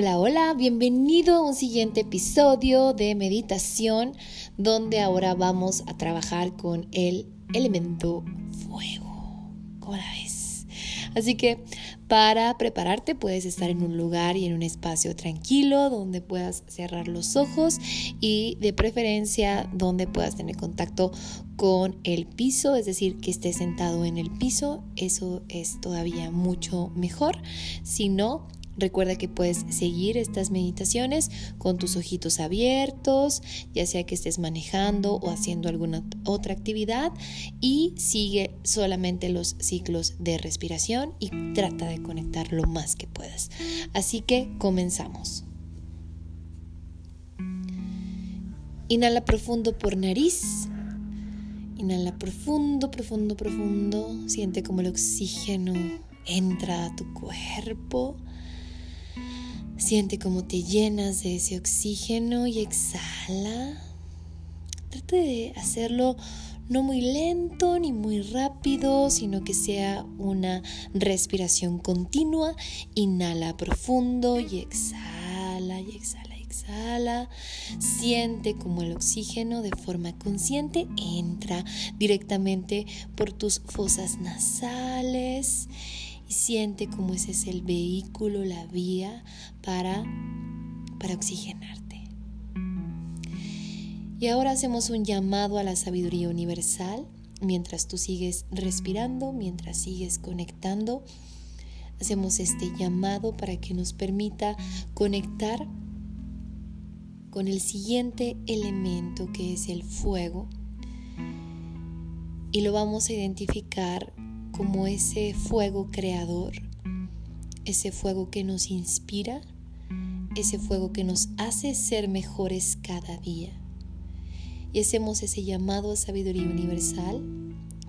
Hola, hola, bienvenido a un siguiente episodio de meditación donde ahora vamos a trabajar con el elemento fuego. ¿Cómo la ves? Así que para prepararte puedes estar en un lugar y en un espacio tranquilo donde puedas cerrar los ojos y de preferencia donde puedas tener contacto con el piso, es decir, que estés sentado en el piso, eso es todavía mucho mejor. Si no, Recuerda que puedes seguir estas meditaciones con tus ojitos abiertos, ya sea que estés manejando o haciendo alguna otra actividad y sigue solamente los ciclos de respiración y trata de conectar lo más que puedas. Así que comenzamos. Inhala profundo por nariz. Inhala profundo, profundo, profundo. Siente como el oxígeno entra a tu cuerpo Siente cómo te llenas de ese oxígeno y exhala. Trata de hacerlo no muy lento ni muy rápido, sino que sea una respiración continua. Inhala profundo y exhala y exhala, exhala. Siente como el oxígeno de forma consciente entra directamente por tus fosas nasales y siente cómo ese es el vehículo, la vía para, para oxigenarte. Y ahora hacemos un llamado a la sabiduría universal mientras tú sigues respirando, mientras sigues conectando. Hacemos este llamado para que nos permita conectar con el siguiente elemento que es el fuego. Y lo vamos a identificar como ese fuego creador, ese fuego que nos inspira, ese fuego que nos hace ser mejores cada día. Y hacemos ese llamado a sabiduría universal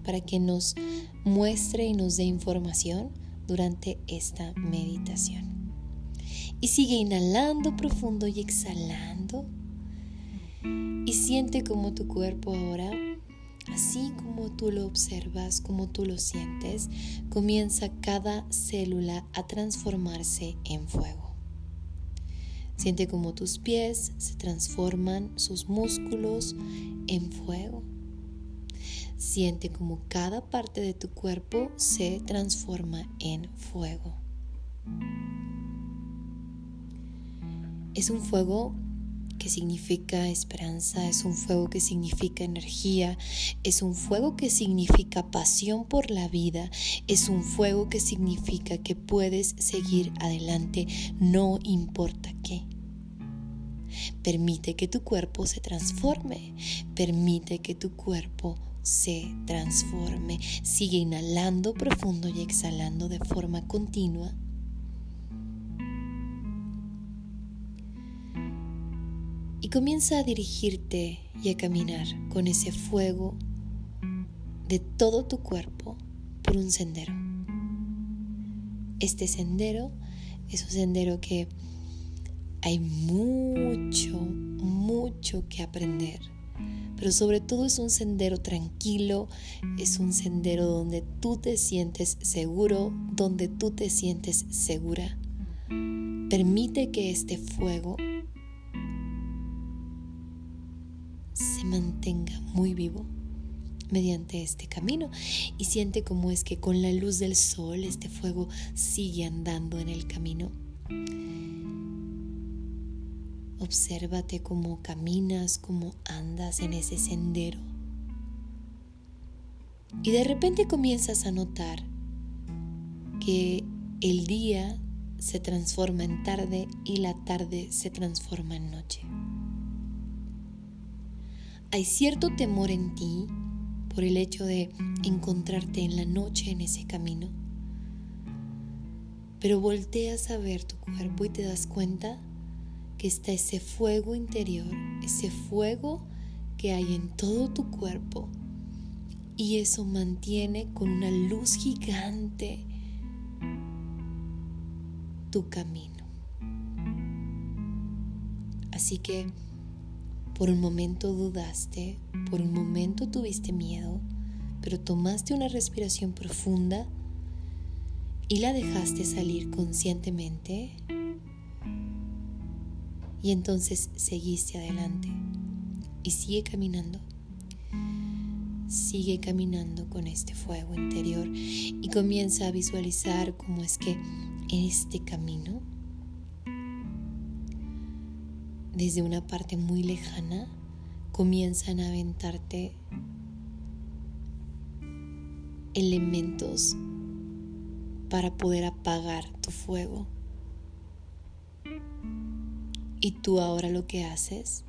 para que nos muestre y nos dé información durante esta meditación. Y sigue inhalando profundo y exhalando. Y siente como tu cuerpo ahora Así como tú lo observas, como tú lo sientes, comienza cada célula a transformarse en fuego. Siente como tus pies se transforman, sus músculos en fuego. Siente como cada parte de tu cuerpo se transforma en fuego. Es un fuego que significa esperanza, es un fuego que significa energía, es un fuego que significa pasión por la vida, es un fuego que significa que puedes seguir adelante, no importa qué. Permite que tu cuerpo se transforme, permite que tu cuerpo se transforme. Sigue inhalando profundo y exhalando de forma continua comienza a dirigirte y a caminar con ese fuego de todo tu cuerpo por un sendero. Este sendero es un sendero que hay mucho, mucho que aprender, pero sobre todo es un sendero tranquilo, es un sendero donde tú te sientes seguro, donde tú te sientes segura. Permite que este fuego se mantenga muy vivo mediante este camino y siente cómo es que con la luz del sol este fuego sigue andando en el camino. Obsérvate cómo caminas, cómo andas en ese sendero. Y de repente comienzas a notar que el día se transforma en tarde y la tarde se transforma en noche hay cierto temor en ti por el hecho de encontrarte en la noche en ese camino. Pero volteas a ver tu cuerpo y te das cuenta que está ese fuego interior, ese fuego que hay en todo tu cuerpo. Y eso mantiene con una luz gigante tu camino. Así que por un momento dudaste, por un momento tuviste miedo, pero tomaste una respiración profunda y la dejaste salir conscientemente y entonces seguiste adelante y sigue caminando. Sigue caminando con este fuego interior y comienza a visualizar cómo es que en este camino, desde una parte muy lejana, comienzan a aventarte elementos para poder apagar tu fuego. Y tú ahora lo que haces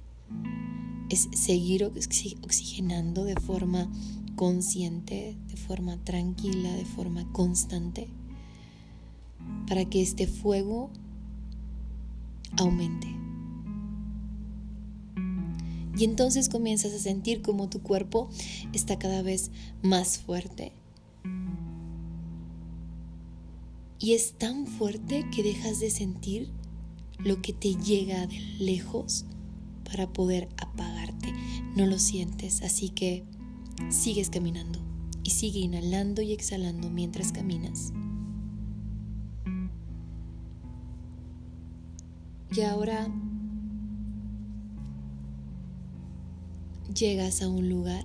es seguir oxigenando de forma consciente, de forma tranquila, de forma constante, para que este fuego aumente. Y entonces comienzas a sentir como tu cuerpo está cada vez más fuerte. Y es tan fuerte que dejas de sentir lo que te llega de lejos para poder apagarte. No lo sientes, así que sigues caminando y sigue inhalando y exhalando mientras caminas. Y ahora llegas a un lugar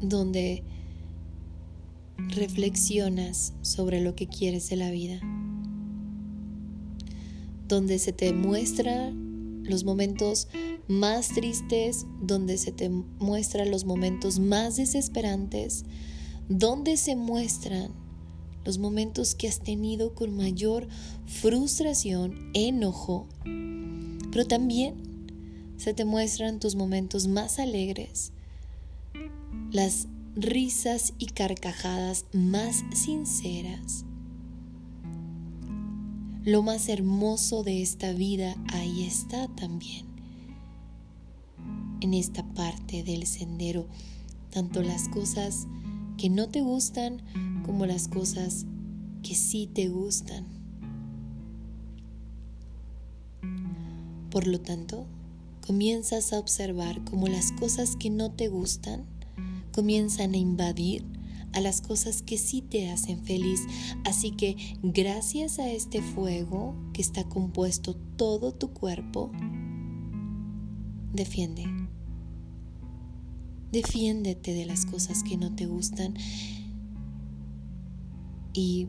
donde reflexionas sobre lo que quieres de la vida, donde se te muestran los momentos más tristes, donde se te muestran los momentos más desesperantes, donde se muestran los momentos que has tenido con mayor frustración, enojo, pero también se te muestran tus momentos más alegres, las risas y carcajadas más sinceras. Lo más hermoso de esta vida ahí está también, en esta parte del sendero, tanto las cosas que no te gustan como las cosas que sí te gustan. Por lo tanto, comienzas a observar cómo las cosas que no te gustan comienzan a invadir a las cosas que sí te hacen feliz. Así que gracias a este fuego que está compuesto todo tu cuerpo, defiende. Defiéndete de las cosas que no te gustan y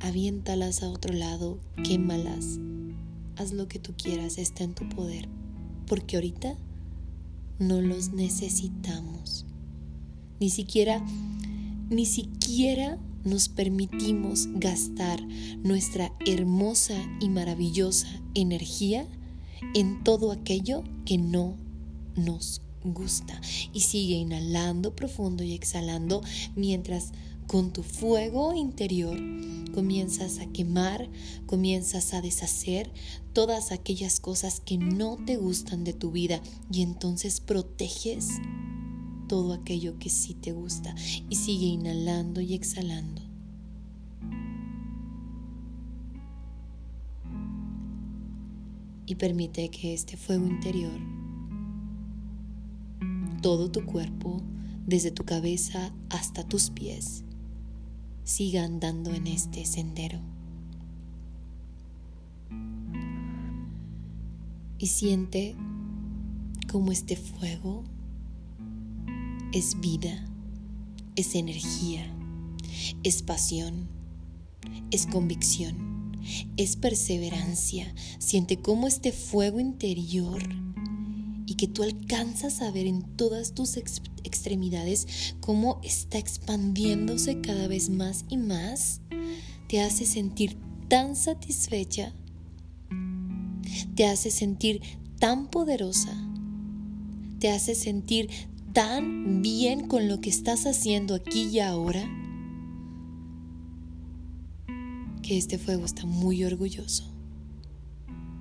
aviéntalas a otro lado, quémalas. Haz lo que tú quieras, está en tu poder, porque ahorita no los necesitamos. Ni siquiera, ni siquiera nos permitimos gastar nuestra hermosa y maravillosa energía en todo aquello que no nos gusta. Y sigue inhalando profundo y exhalando mientras con tu fuego interior comienzas a quemar, comienzas a deshacer todas aquellas cosas que no te gustan de tu vida y entonces proteges todo aquello que sí te gusta y sigue inhalando y exhalando. Y permite que este fuego interior, todo tu cuerpo, desde tu cabeza hasta tus pies, siga andando en este sendero. Y siente como este fuego es vida, es energía, es pasión, es convicción, es perseverancia. Siente cómo este fuego interior que tú alcanzas a ver en todas tus extremidades cómo está expandiéndose cada vez más y más, te hace sentir tan satisfecha, te hace sentir tan poderosa, te hace sentir tan bien con lo que estás haciendo aquí y ahora, que este fuego está muy orgulloso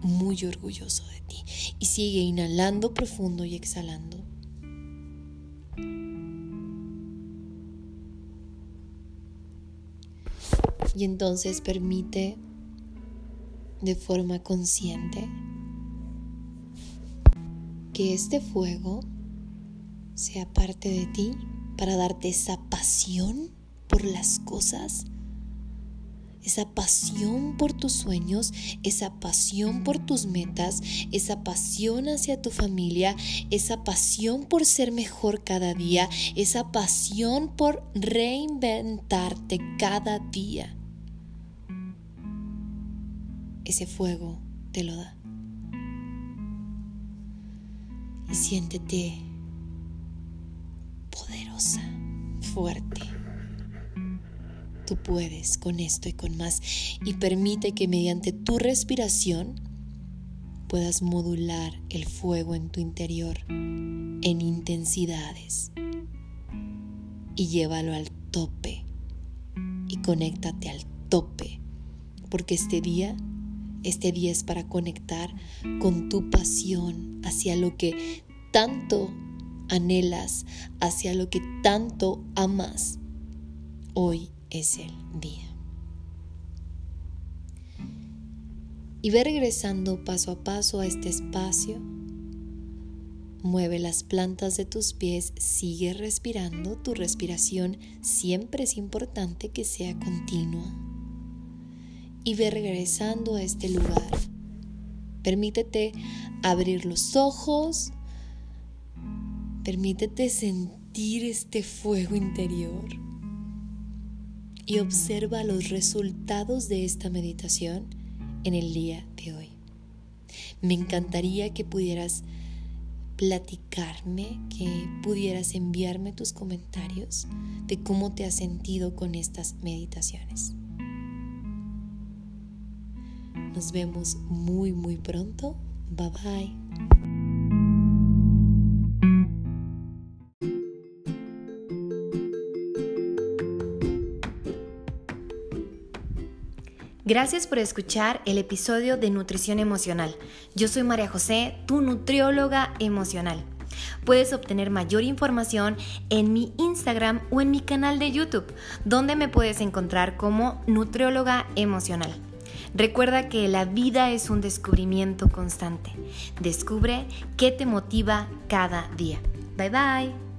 muy orgulloso de ti. Y sigue inhalando profundo y exhalando. Y entonces permite de forma consciente que este fuego sea parte de ti para darte esa pasión por las cosas, esa pasión por tus sueños, esa pasión por tus metas, esa pasión hacia tu familia, esa pasión por ser mejor cada día, esa pasión por reinventarte cada día. Ese fuego te lo da. Y siéntete poderosa, fuerte. Tú puedes con esto y con más. Y permite que mediante tu respiración puedas modular el fuego en tu interior en intensidades. Y llévalo al tope. Y conéctate al tope. Porque este día este día es para conectar con tu pasión hacia lo que tanto anhelas, hacia lo que tanto amas. Hoy es el día. Y ve regresando paso a paso a este espacio. Mueve las plantas de tus pies, sigue respirando. Tu respiración siempre es importante que sea continua y ve regresando a este lugar. Permítete abrir los ojos, permítete sentir este fuego interior y observa los resultados de esta meditación en el día de hoy. Me encantaría que pudieras platicarme, que pudieras enviarme tus comentarios de cómo te has sentido con estas meditaciones. Nos vemos muy muy pronto. Bye bye. Gracias por escuchar el episodio de Nutrición Emocional. Yo soy María José, tu nutrióloga emocional. Puedes obtener mayor información en mi Instagram o en mi canal de YouTube, donde me puedes encontrar como nutrióloga emocional. Recuerda que la vida es un descubrimiento constante. Descubre qué te motiva cada día. Bye bye.